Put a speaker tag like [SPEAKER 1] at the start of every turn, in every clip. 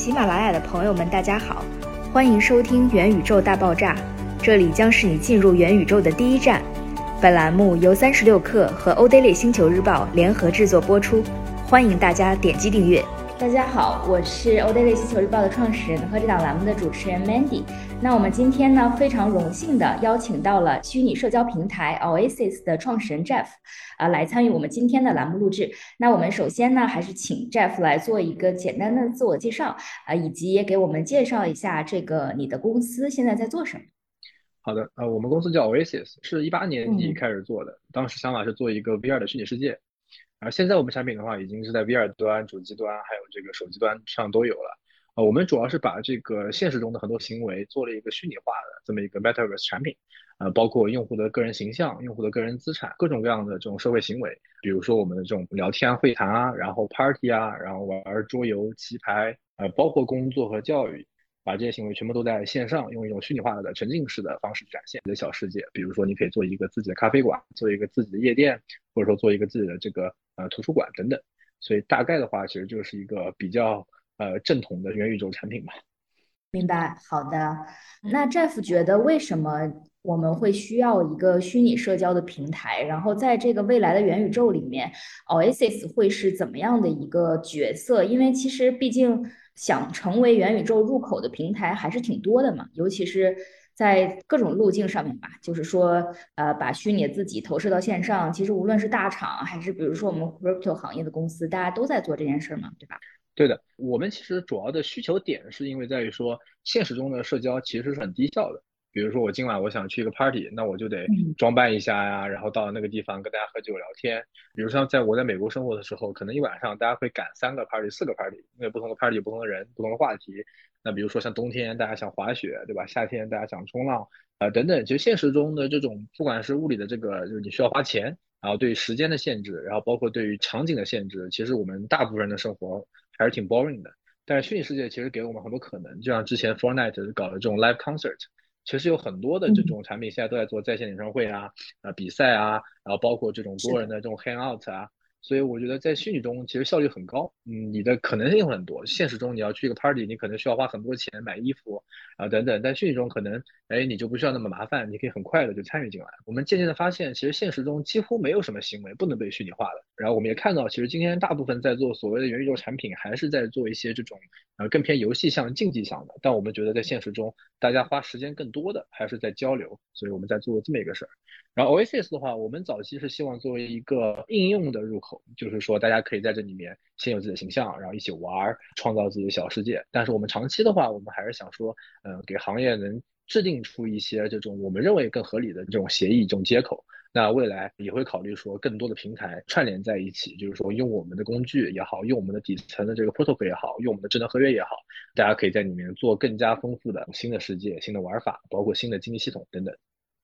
[SPEAKER 1] 喜马拉雅的朋友们，大家好，欢迎收听《元宇宙大爆炸》，这里将是你进入元宇宙的第一站。本栏目由三十六氪和欧 daily 星球日报联合制作播出，欢迎大家点击订阅。大家好，我是欧 daily 星球日报的创始人和这档栏目的主持人 Mandy。那我们今天呢，非常荣幸的邀请到了虚拟社交平台 Oasis 的创始人 Jeff，啊，来参与我们今天的栏目录制。那我们首先呢，还是请 Jeff 来做一个简单的自我介绍，啊，以及也给我们介绍一下这个你的公司现在在做什么。
[SPEAKER 2] 好的，呃，我们公司叫 Oasis，是一八年底开始做的，当时想法是做一个 VR 的虚拟世界，而现在我们产品的话，已经是在 VR 端、主机端还有这个手机端上都有了。我们主要是把这个现实中的很多行为做了一个虚拟化的这么一个 Metaverse 产品，呃，包括用户的个人形象、用户的个人资产、各种各样的这种社会行为，比如说我们的这种聊天会谈啊，然后 Party 啊，然后玩桌游、棋牌，呃，包括工作和教育，把这些行为全部都在线上用一种虚拟化的沉浸式的方式展现你的小世界。比如说，你可以做一个自己的咖啡馆，做一个自己的夜店，或者说做一个自己的这个呃图书馆等等。所以大概的话，其实就是一个比较。呃，正统的元宇宙产品吧。
[SPEAKER 1] 明白，好的。那 Jeff 觉得为什么我们会需要一个虚拟社交的平台？然后在这个未来的元宇宙里面，Oasis 会是怎么样的一个角色？因为其实毕竟想成为元宇宙入口的平台还是挺多的嘛，尤其是在各种路径上面吧。就是说，呃，把虚拟自己投射到线上，其实无论是大厂还是比如说我们 Crypto 行业的公司，大家都在做这件事嘛，对吧？
[SPEAKER 2] 对的，我们其实主要的需求点是因为在于说，现实中的社交其实是很低效的。比如说我今晚我想去一个 party，那我就得装扮一下呀，然后到那个地方跟大家喝酒聊天。比如像在我在美国生活的时候，可能一晚上大家会赶三个 party、四个 party，因为不同的 party 有不同的人、不同的话题。那比如说像冬天大家想滑雪，对吧？夏天大家想冲浪啊等等。其实现实中的这种，不管是物理的这个，就是你需要花钱，然后对时间的限制，然后包括对于场景的限制，其实我们大部分人的生活。还是挺 boring 的，但是虚拟世界其实给我们很多可能，就像之前 Fortnite 搞的这种 live concert，其实有很多的这种产品现在都在做在线演唱会啊、啊比赛啊，然后包括这种多人的这种 hang out 啊。所以我觉得在虚拟中其实效率很高，嗯，你的可能性很多。现实中你要去一个 party，你可能需要花很多钱买衣服啊等等，但虚拟中可能，哎，你就不需要那么麻烦，你可以很快的就参与进来。我们渐渐的发现，其实现实中几乎没有什么行为不能被虚拟化的。然后我们也看到，其实今天大部分在做所谓的元宇宙产品，还是在做一些这种呃更偏游戏向、竞技向的。但我们觉得在现实中，大家花时间更多的还是在交流，所以我们在做这么一个事儿。然后 Oasis 的话，我们早期是希望作为一个应用的入口，就是说大家可以在这里面先有自己的形象，然后一起玩，创造自己的小世界。但是我们长期的话，我们还是想说，嗯，给行业能制定出一些这种我们认为更合理的这种协议、这种接口。那未来也会考虑说更多的平台串联在一起，就是说用我们的工具也好，用我们的底层的这个 protocol 也好，用我们的智能合约也好，大家可以在里面做更加丰富的新的世界、新的玩法，包括新的经济系统等等。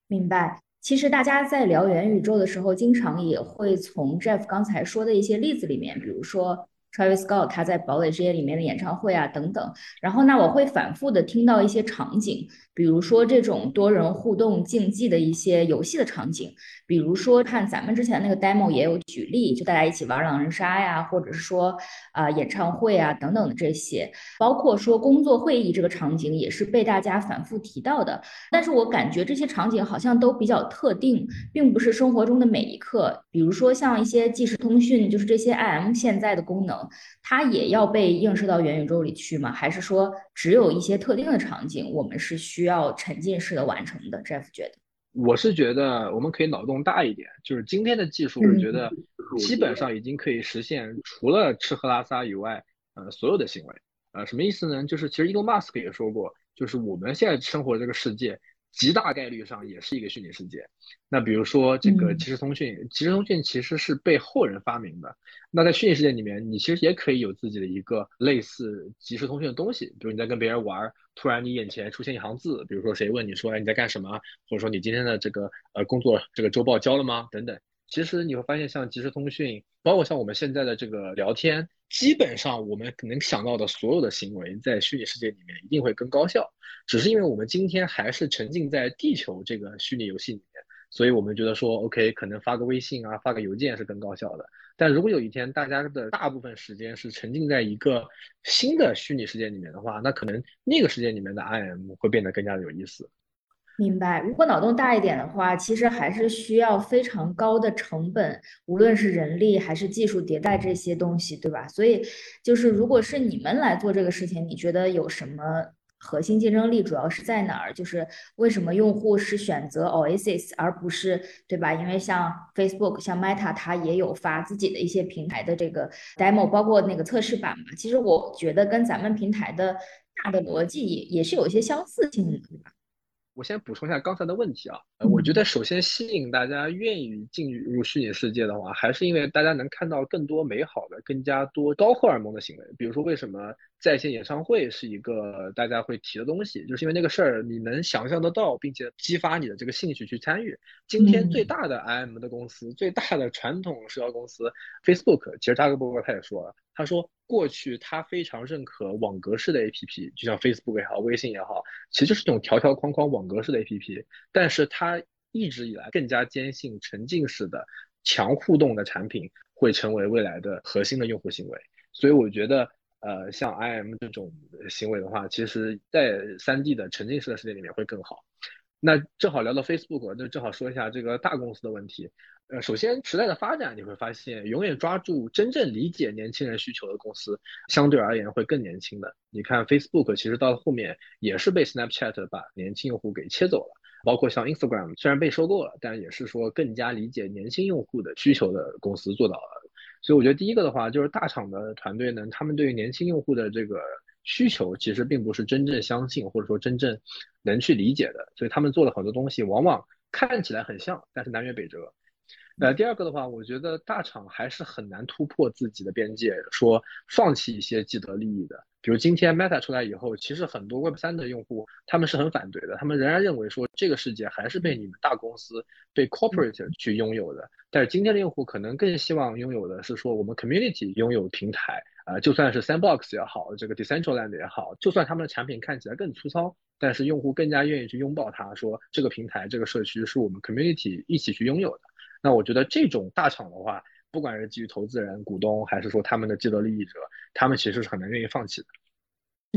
[SPEAKER 1] 明白。其实大家在聊元宇宙的时候，经常也会从 Jeff 刚才说的一些例子里面，比如说。Travis Scott 他在堡垒之夜里面的演唱会啊等等，然后那我会反复的听到一些场景，比如说这种多人互动竞技的一些游戏的场景，比如说看咱们之前那个 demo 也有举例，就大家一起玩狼人杀呀，或者是说啊演唱会啊等等的这些，包括说工作会议这个场景也是被大家反复提到的，但是我感觉这些场景好像都比较特定，并不是生活中的每一刻，比如说像一些即时通讯，就是这些 IM 现在的功能。它也要被映射到元宇宙里去吗？还是说只有一些特定的场景，我们是需要沉浸式的完成的？Jeff 觉得，
[SPEAKER 2] 我是觉得我们可以脑洞大一点，就是今天的技术，我觉得基本上已经可以实现除了吃喝拉撒以外，呃，所有的行为。呃，什么意思呢？就是其实 Elon Musk 也说过，就是我们现在生活这个世界。极大概率上也是一个虚拟世界。那比如说这个即时通讯，即时通讯其实是被后人发明的。那在虚拟世界里面，你其实也可以有自己的一个类似即时通讯的东西。比如你在跟别人玩，突然你眼前出现一行字，比如说谁问你说哎你在干什么，或者说你今天的这个呃工作这个周报交了吗？等等。其实你会发现，像即时通讯，包括像我们现在的这个聊天，基本上我们能想到的所有的行为，在虚拟世界里面一定会更高效。只是因为我们今天还是沉浸在地球这个虚拟游戏里面，所以我们觉得说，OK，可能发个微信啊，发个邮件是更高效的。但如果有一天大家的大部分时间是沉浸在一个新的虚拟世界里面的话，那可能那个世界里面的 IM 会变得更加的有意思。
[SPEAKER 1] 明白。如果脑洞大一点的话，其实还是需要非常高的成本，无论是人力还是技术迭代这些东西，对吧？所以就是，如果是你们来做这个事情，你觉得有什么核心竞争力？主要是在哪儿？就是为什么用户是选择 Oasis 而不是，对吧？因为像 Facebook、像 Meta，它也有发自己的一些平台的这个 demo，包括那个测试版嘛。其实我觉得跟咱们平台的大的逻辑也也是有一些相似性的，对吧？
[SPEAKER 2] 我先补充一下刚才的问题啊，呃，我觉得首先吸引大家愿意进入虚拟世界的话，还是因为大家能看到更多美好的、更加多高荷尔蒙的行为。比如说，为什么在线演唱会是一个大家会提的东西，就是因为那个事儿你能想象得到，并且激发你的这个兴趣去参与。今天最大的 IM 的公司，最大的传统社交公司 Facebook，其实扎克伯格他也说了。他说，过去他非常认可网格式的 APP，就像 Facebook 也好，微信也好，其实就是这种条条框框网格式的 APP。但是他一直以来更加坚信沉浸式的强互动的产品会成为未来的核心的用户行为。所以我觉得，呃，像 IM 这种行为的话，其实在 3D 的沉浸式的世界里面会更好。那正好聊到 Facebook，那正好说一下这个大公司的问题。呃，首先时代的发展，你会发现，永远抓住真正理解年轻人需求的公司，相对而言会更年轻的。你看 Facebook，其实到了后面也是被 Snapchat 把年轻用户给切走了，包括像 Instagram，虽然被收购了，但也是说更加理解年轻用户的需求的公司做到了。所以我觉得第一个的话，就是大厂的团队呢，他们对于年轻用户的这个。需求其实并不是真正相信或者说真正能去理解的，所以他们做了很多东西，往往看起来很像，但是南辕北辙。那第二个的话，我觉得大厂还是很难突破自己的边界，说放弃一些既得利益的。比如今天 Meta 出来以后，其实很多 Web 三的用户他们是很反对的，他们仍然认为说这个世界还是被你们大公司、被 Corporate 去拥有的。但是今天的用户可能更希望拥有的是说我们 Community 拥有平台。啊，就算是 Sandbox 也好，这个 Decentraland 也好，就算他们的产品看起来更粗糙，但是用户更加愿意去拥抱它，说这个平台、这个社区是我们 Community 一起去拥有的。那我觉得这种大厂的话，不管是基于投资人、股东，还是说他们的既得利益者，他们其实是很难愿意放弃的。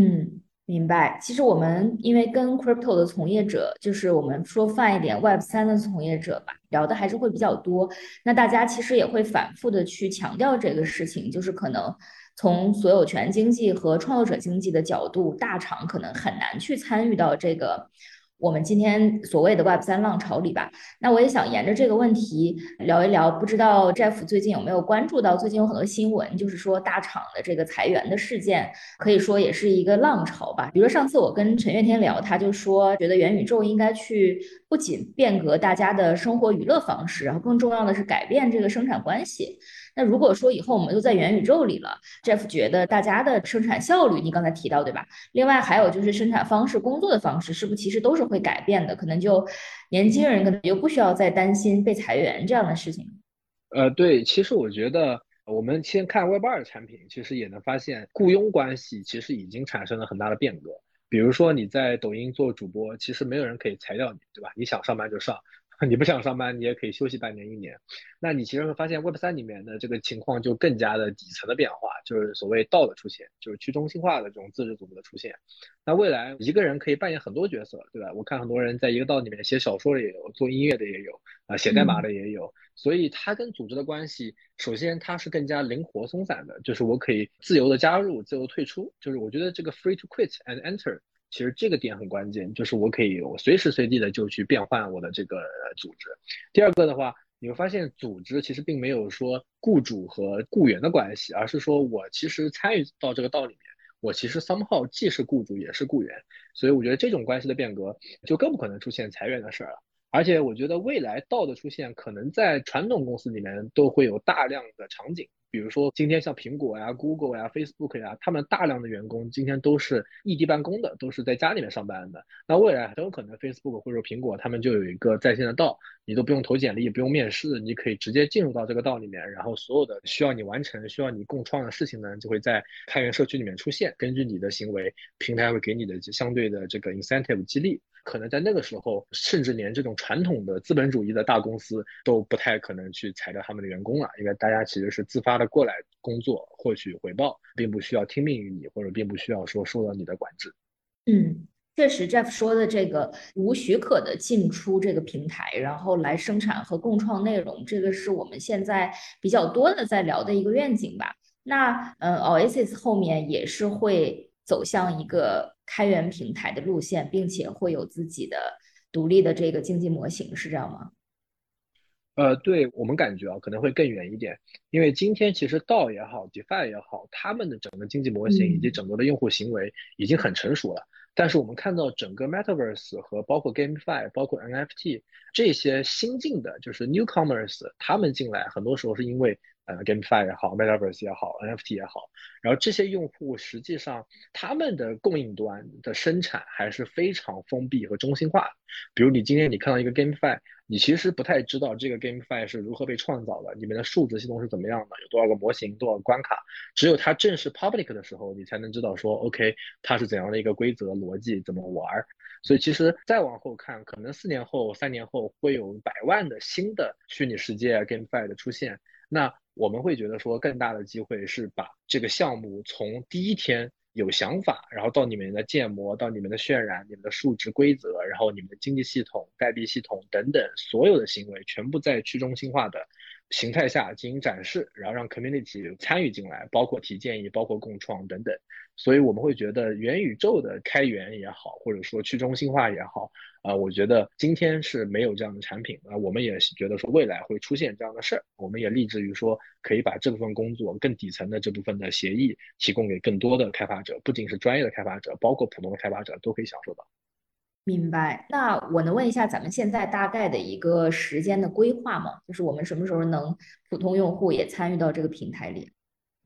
[SPEAKER 1] 嗯。明白，其实我们因为跟 crypto 的从业者，就是我们说泛一点 Web 三的从业者吧，聊的还是会比较多。那大家其实也会反复的去强调这个事情，就是可能从所有权经济和创作者经济的角度，大厂可能很难去参与到这个。我们今天所谓的 Web 三浪潮里吧，那我也想沿着这个问题聊一聊。不知道 Jeff 最近有没有关注到？最近有很多新闻，就是说大厂的这个裁员的事件，可以说也是一个浪潮吧。比如上次我跟陈月天聊，他就说觉得元宇宙应该去不仅变革大家的生活娱乐方式，然后更重要的是改变这个生产关系。那如果说以后我们都在元宇宙里了，Jeff 觉得大家的生产效率，你刚才提到对吧？另外还有就是生产方式、工作的方式，是不是其实都是会改变的？可能就年轻人可能就不需要再担心被裁员这样的事情。
[SPEAKER 2] 呃，对，其实我觉得我们先看 Web 二的产品，其实也能发现雇佣关系其实已经产生了很大的变革。比如说你在抖音做主播，其实没有人可以裁掉你，对吧？你想上班就上。你不想上班，你也可以休息半年一年。那你其实会发现 Web 三里面的这个情况就更加的底层的变化，就是所谓道的出现，就是去中心化的这种自治组织的出现。那未来一个人可以扮演很多角色，对吧？我看很多人在一个道里面写小说的也有，做音乐的也有，啊，写代码的也有。所以它跟组织的关系，首先它是更加灵活松散的，就是我可以自由的加入，自由退出。就是我觉得这个 free to quit and enter。其实这个点很关键，就是我可以我随时随地的就去变换我的这个组织。第二个的话，你会发现组织其实并没有说雇主和雇员的关系，而是说我其实参与到这个道里面，我其实 somehow 既是雇主也是雇员。所以我觉得这种关系的变革就更不可能出现裁员的事儿了。而且我觉得未来道的出现，可能在传统公司里面都会有大量的场景。比如说，今天像苹果呀、Google 呀、Facebook 呀，他们大量的员工今天都是异地办公的，都是在家里面上班的。那未来很有可能 Facebook 或者说苹果他们就有一个在线的道，你都不用投简历，不用面试，你可以直接进入到这个道里面，然后所有的需要你完成、需要你共创的事情呢，就会在开源社区里面出现。根据你的行为，平台会给你的相对的这个 incentive 激励。可能在那个时候，甚至连这种传统的资本主义的大公司都不太可能去裁掉他们的员工了，因为大家其实是自发的过来工作，获取回报，并不需要听命于你，或者并不需要说受到你的管制。
[SPEAKER 1] 嗯。确实，Jeff 说的这个无许可的进出这个平台，然后来生产和共创内容，这个是我们现在比较多的在聊的一个愿景吧。那嗯，Oasis 后面也是会走向一个开源平台的路线，并且会有自己的独立的这个经济模型，是这样吗？
[SPEAKER 2] 呃，对我们感觉啊，可能会更远一点，因为今天其实 DAO 也好，DeFi 也好，他们的整个经济模型以及整个的用户行为已经很成熟了。但是我们看到整个 Metaverse 和包括 GameFi、包括 NFT 这些新进的，就是 Newcomers，他们进来很多时候是因为 GameFi 也好，Metaverse 也好，NFT 也好，然后这些用户实际上他们的供应端的生产还是非常封闭和中心化。比如你今天你看到一个 GameFi。你其实不太知道这个 GameFi 是如何被创造的，里面的数值系统是怎么样的，有多少个模型，多少关卡。只有它正式 public 的时候，你才能知道说，OK，它是怎样的一个规则逻辑，怎么玩。所以其实再往后看，可能四年后、三年后会有百万的新的虚拟世界 GameFi 的出现。那我们会觉得说，更大的机会是把这个项目从第一天。有想法，然后到你们的建模，到你们的渲染，你们的数值规则，然后你们的经济系统、代币系统等等，所有的行为全部在去中心化的。形态下进行展示，然后让 community 参与进来，包括提建议，包括共创等等。所以我们会觉得元宇宙的开源也好，或者说去中心化也好，啊，我觉得今天是没有这样的产品啊。我们也觉得说未来会出现这样的事儿，我们也立志于说可以把这部分工作更底层的这部分的协议提供给更多的开发者，不仅是专业的开发者，包括普通的开发者都可以享受到。
[SPEAKER 1] 明白，那我能问一下咱们现在大概的一个时间的规划吗？就是我们什么时候能普通用户也参与到这个平台里？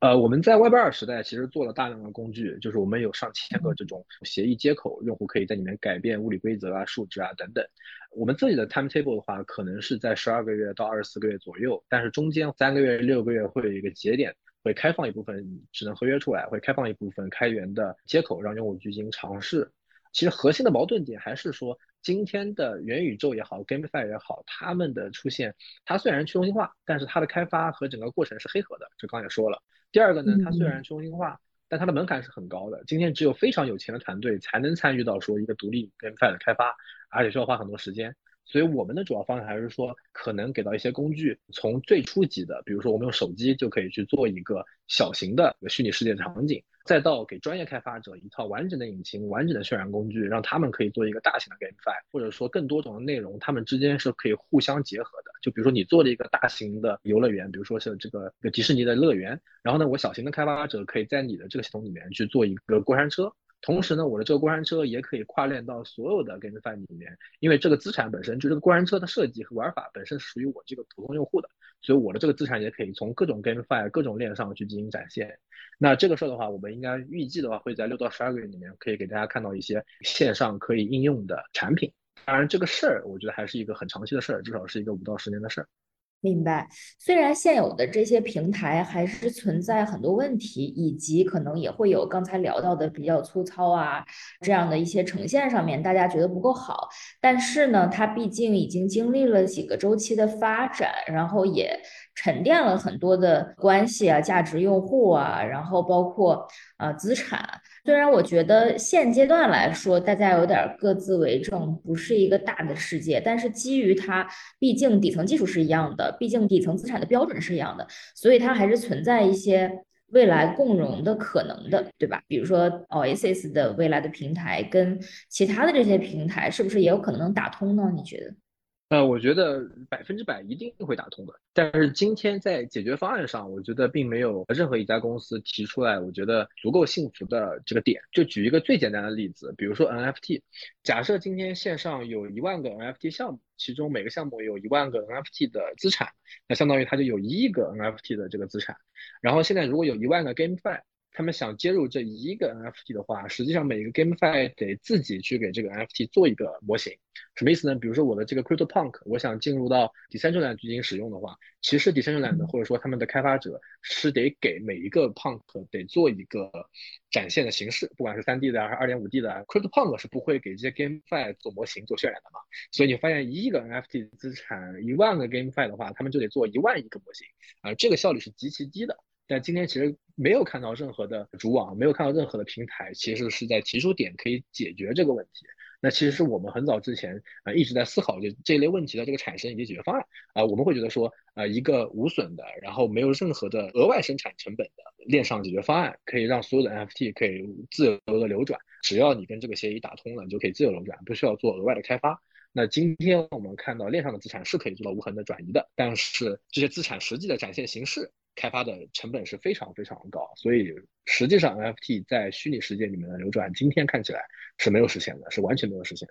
[SPEAKER 2] 呃，我们在 Web 二时代其实做了大量的工具，就是我们有上千个这种协议接口，用户可以在里面改变物理规则啊、数值啊等等。我们自己的 timetable 的话，可能是在十二个月到二十四个月左右，但是中间三个月、六个月会有一个节点，会开放一部分智能合约出来，会开放一部分开源的接口，让用户去进行尝试。其实核心的矛盾点还是说，今天的元宇宙也好，GameFi 也好，他们的出现，它虽然去中心化，但是它的开发和整个过程是黑盒的。这刚也说了。第二个呢，它虽然去中心化，但它的门槛是很高的。今天只有非常有钱的团队才能参与到说一个独立 GameFi 的开发，而且需要花很多时间。所以我们的主要方向还是说，可能给到一些工具，从最初级的，比如说我们用手机就可以去做一个小型的虚拟世界场景。再到给专业开发者一套完整的引擎、完整的渲染工具，让他们可以做一个大型的 GameFi，或者说更多种的内容，他们之间是可以互相结合的。就比如说你做了一个大型的游乐园，比如说是这个迪士尼的乐园，然后呢，我小型的开发者可以在你的这个系统里面去做一个过山车。同时呢，我的这个过山车也可以跨链到所有的 GameFi 里面，因为这个资产本身就这个过山车的设计和玩法本身属于我这个普通用户的，所以我的这个资产也可以从各种 GameFi 各种链上去进行展现。那这个事儿的话，我们应该预计的话会在六到十二个月里面可以给大家看到一些线上可以应用的产品。当然，这个事儿我觉得还是一个很长期的事儿，至少是一个五到十年的事儿。
[SPEAKER 1] 明白，虽然现有的这些平台还是存在很多问题，以及可能也会有刚才聊到的比较粗糙啊这样的一些呈现上面，大家觉得不够好。但是呢，它毕竟已经经历了几个周期的发展，然后也。沉淀了很多的关系啊，价值用户啊，然后包括啊资产。虽然我觉得现阶段来说，大家有点各自为政，不是一个大的世界，但是基于它，毕竟底层技术是一样的，毕竟底层资产的标准是一样的，所以它还是存在一些未来共融的可能的，对吧？比如说 Oasis 的未来的平台跟其他的这些平台，是不是也有可能能打通呢？你觉得？
[SPEAKER 2] 呃，我觉得百分之百一定会打通的。但是今天在解决方案上，我觉得并没有任何一家公司提出来，我觉得足够幸福的这个点。就举一个最简单的例子，比如说 NFT。假设今天线上有一万个 NFT 项目，其中每个项目有一万个 NFT 的资产，那相当于它就有一亿个 NFT 的这个资产。然后现在如果有一万个 GameFi。他们想接入这一个 NFT 的话，实际上每一个 GameFi 得自己去给这个 NFT 做一个模型。什么意思呢？比如说我的这个 CryptoPunk，我想进入到 Decentraland 进行使用的话，其实 Decentraland 或者说他们的开发者是得给每一个 Punk 得做一个展现的形式，不管是 3D 的还是 2.5D 的，CryptoPunk 是不会给这些 GameFi 做模型做渲染的嘛。所以你发现一亿个 NFT 资产，一万个 GameFi 的话，他们就得做一万一个模型啊，这个效率是极其低的。但今天其实没有看到任何的主网，没有看到任何的平台，其实是在提出点可以解决这个问题。那其实是我们很早之前啊一直在思考这这类问题的这个产生以及解决方案啊，我们会觉得说啊一个无损的，然后没有任何的额外生产成本的链上解决方案，可以让所有的 NFT 可以自由的流转，只要你跟这个协议打通了，你就可以自由流转，不需要做额外的开发。那今天我们看到链上的资产是可以做到无痕的转移的，但是这些资产实际的展现形式。开发的成本是非常非常高，所以实际上 NFT 在虚拟世界里面的流转，今天看起来是没有实现的，是完全没有实现。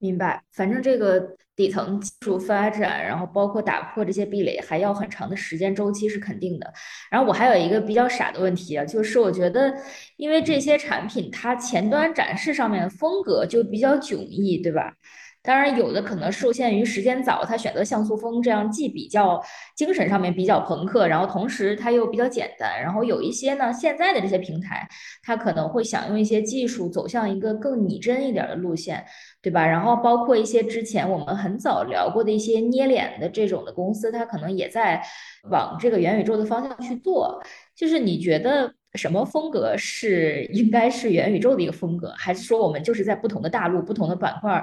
[SPEAKER 1] 明白，反正这个底层技术发展，然后包括打破这些壁垒，还要很长的时间周期是肯定的。然后我还有一个比较傻的问题啊，就是我觉得，因为这些产品它前端展示上面的风格就比较迥异，对吧？当然，有的可能受限于时间早，他选择像素风，这样既比较精神上面比较朋克，然后同时它又比较简单。然后有一些呢，现在的这些平台，它可能会想用一些技术走向一个更拟真一点的路线，对吧？然后包括一些之前我们很早聊过的一些捏脸的这种的公司，它可能也在往这个元宇宙的方向去做。就是你觉得什么风格是应该是元宇宙的一个风格，还是说我们就是在不同的大陆、不同的板块？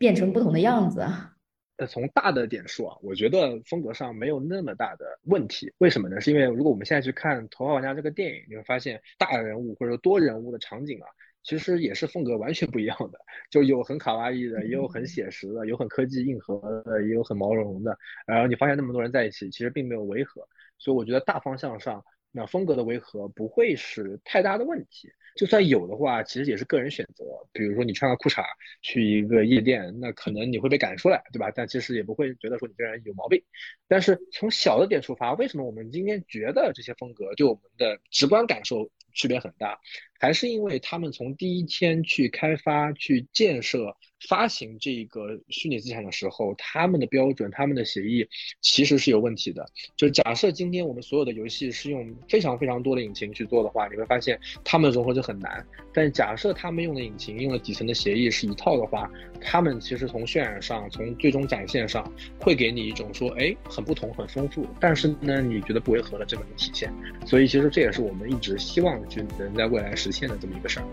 [SPEAKER 1] 变成不同的样子啊！
[SPEAKER 2] 呃，从大的点说啊，我觉得风格上没有那么大的问题。为什么呢？是因为如果我们现在去看《头号玩家》这个电影，你会发现大人物或者说多人物的场景啊，其实也是风格完全不一样的。就有很卡哇伊的，也有很写实的，有很科技硬核的，也有很毛茸茸的。然后你发现那么多人在一起，其实并没有违和。所以我觉得大方向上，那风格的违和不会是太大的问题。就算有的话，其实也是个人选择。比如说你穿个裤衩去一个夜店，那可能你会被赶出来，对吧？但其实也不会觉得说你这人有毛病。但是从小的点出发，为什么我们今天觉得这些风格对我们的直观感受区别很大？还是因为他们从第一天去开发、去建设。发行这个虚拟资产的时候，他们的标准、他们的协议其实是有问题的。就假设今天我们所有的游戏是用非常非常多的引擎去做的话，你会发现他们融合就很难。但假设他们用的引擎、用的底层的协议是一套的话，他们其实从渲染上、从最终展现上，会给你一种说，哎，很不同、很丰富。但是呢，你觉得不违和的这么一个体现。所以其实这也是我们一直希望去能在未来实现的这么一个事儿。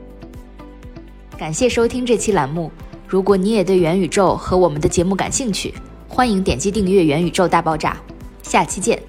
[SPEAKER 1] 感谢收听这期栏目。如果你也对元宇宙和我们的节目感兴趣，欢迎点击订阅《元宇宙大爆炸》，下期见。